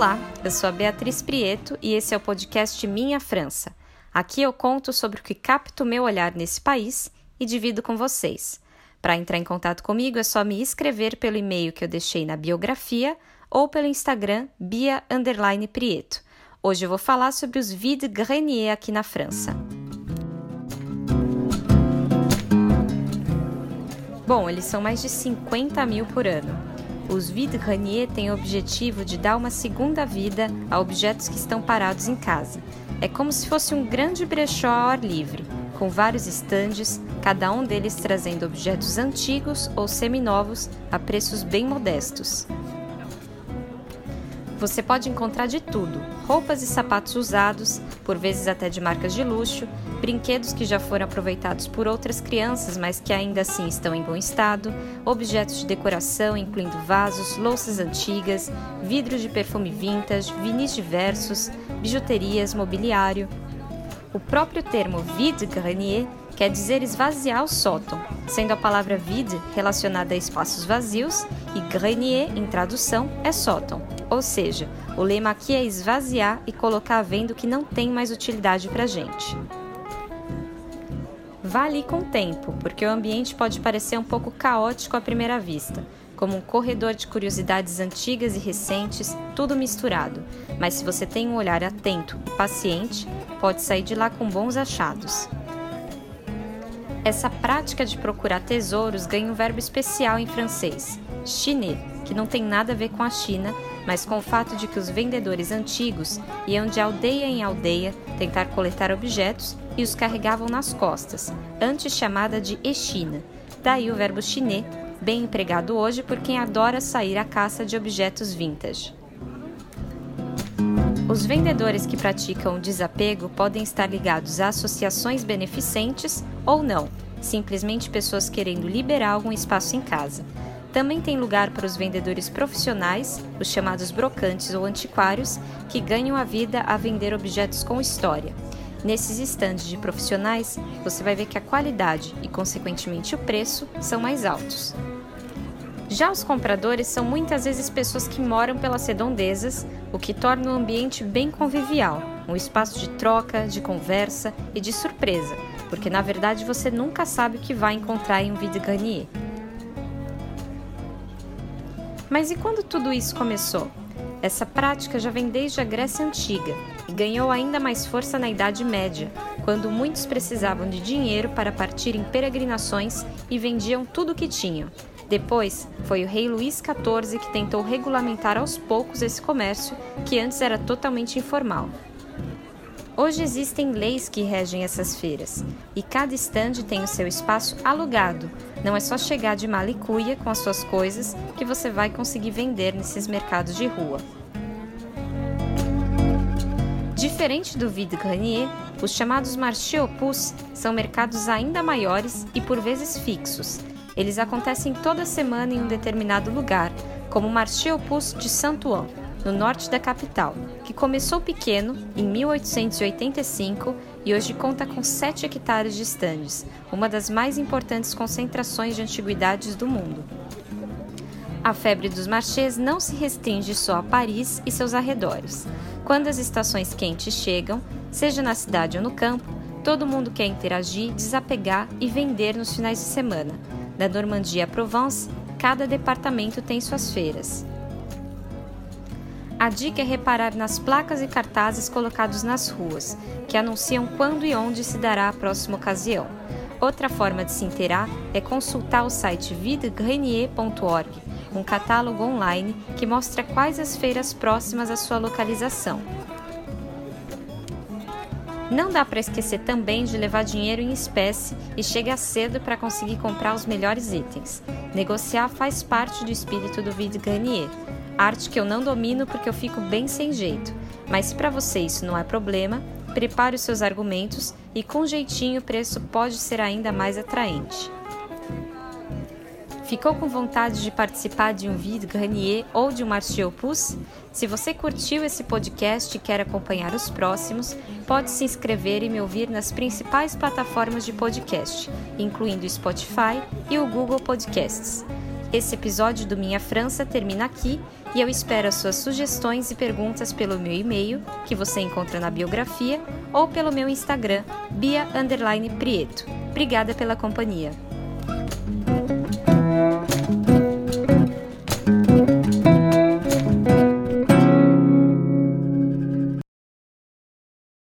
Olá, eu sou a Beatriz Prieto e esse é o podcast Minha França. Aqui eu conto sobre o que capta o meu olhar nesse país e divido com vocês. Para entrar em contato comigo é só me escrever pelo e-mail que eu deixei na biografia ou pelo Instagram Bia Prieto. Hoje eu vou falar sobre os vide grenier aqui na França. Bom, eles são mais de 50 mil por ano. Os vide grenier têm o objetivo de dar uma segunda vida a objetos que estão parados em casa. É como se fosse um grande brechó ao ar livre, com vários estandes, cada um deles trazendo objetos antigos ou seminovos a preços bem modestos. Você pode encontrar de tudo: roupas e sapatos usados, por vezes até de marcas de luxo, brinquedos que já foram aproveitados por outras crianças, mas que ainda assim estão em bom estado, objetos de decoração, incluindo vasos, louças antigas, vidros de perfume vintage, vinis diversos, bijuterias, mobiliário. O próprio termo vide grenier quer dizer esvaziar o sótão, sendo a palavra vide relacionada a espaços vazios e grenier, em tradução, é sótão. Ou seja, o lema aqui é esvaziar e colocar à venda o que não tem mais utilidade para gente. Vale com o tempo, porque o ambiente pode parecer um pouco caótico à primeira vista, como um corredor de curiosidades antigas e recentes, tudo misturado. Mas se você tem um olhar atento e paciente, pode sair de lá com bons achados. Essa prática de procurar tesouros ganha um verbo especial em francês, chiné, que não tem nada a ver com a China, mas com o fato de que os vendedores antigos iam de aldeia em aldeia tentar coletar objetos e os carregavam nas costas, antes chamada de echina. Daí o verbo chiné, bem empregado hoje por quem adora sair à caça de objetos vintage. Os vendedores que praticam o desapego podem estar ligados a associações beneficentes ou não, simplesmente pessoas querendo liberar algum espaço em casa. Também tem lugar para os vendedores profissionais, os chamados brocantes ou antiquários, que ganham a vida a vender objetos com história. Nesses estandes de profissionais, você vai ver que a qualidade e, consequentemente, o preço são mais altos. Já os compradores são muitas vezes pessoas que moram pelas redondezas, o que torna o ambiente bem convivial, um espaço de troca, de conversa e de surpresa, porque na verdade você nunca sabe o que vai encontrar em um vide grenier. Mas e quando tudo isso começou? Essa prática já vem desde a Grécia Antiga e ganhou ainda mais força na Idade Média, quando muitos precisavam de dinheiro para partir em peregrinações e vendiam tudo o que tinham, depois, foi o rei Luís XIV que tentou regulamentar aos poucos esse comércio, que antes era totalmente informal. Hoje existem leis que regem essas feiras, e cada estande tem o seu espaço alugado. Não é só chegar de malicuia com as suas coisas que você vai conseguir vender nesses mercados de rua. Diferente do vide grenier, os chamados marchés opus são mercados ainda maiores e por vezes fixos, eles acontecem toda semana em um determinado lugar, como o Marché Opus de Saint-Ouen, no norte da capital, que começou pequeno em 1885 e hoje conta com 7 hectares de estandes, uma das mais importantes concentrações de antiguidades do mundo. A febre dos marchés não se restringe só a Paris e seus arredores. Quando as estações quentes chegam, seja na cidade ou no campo, todo mundo quer interagir, desapegar e vender nos finais de semana da Normandia à Provence, cada departamento tem suas feiras. A dica é reparar nas placas e cartazes colocados nas ruas, que anunciam quando e onde se dará a próxima ocasião. Outra forma de se inteirar é consultar o site videgrenier.org, um catálogo online que mostra quais as feiras próximas à sua localização. Não dá para esquecer também de levar dinheiro em espécie e chegar cedo para conseguir comprar os melhores itens. Negociar faz parte do espírito do vide grenier, arte que eu não domino porque eu fico bem sem jeito. Mas se para você isso não é problema, prepare os seus argumentos e com jeitinho o preço pode ser ainda mais atraente. Ficou com vontade de participar de um vídeo Grenier ou de um Marché? Se você curtiu esse podcast e quer acompanhar os próximos, pode se inscrever e me ouvir nas principais plataformas de podcast, incluindo o Spotify e o Google Podcasts. Esse episódio do Minha França termina aqui e eu espero as suas sugestões e perguntas pelo meu e-mail, que você encontra na biografia, ou pelo meu Instagram, bia_prieto. Obrigada pela companhia.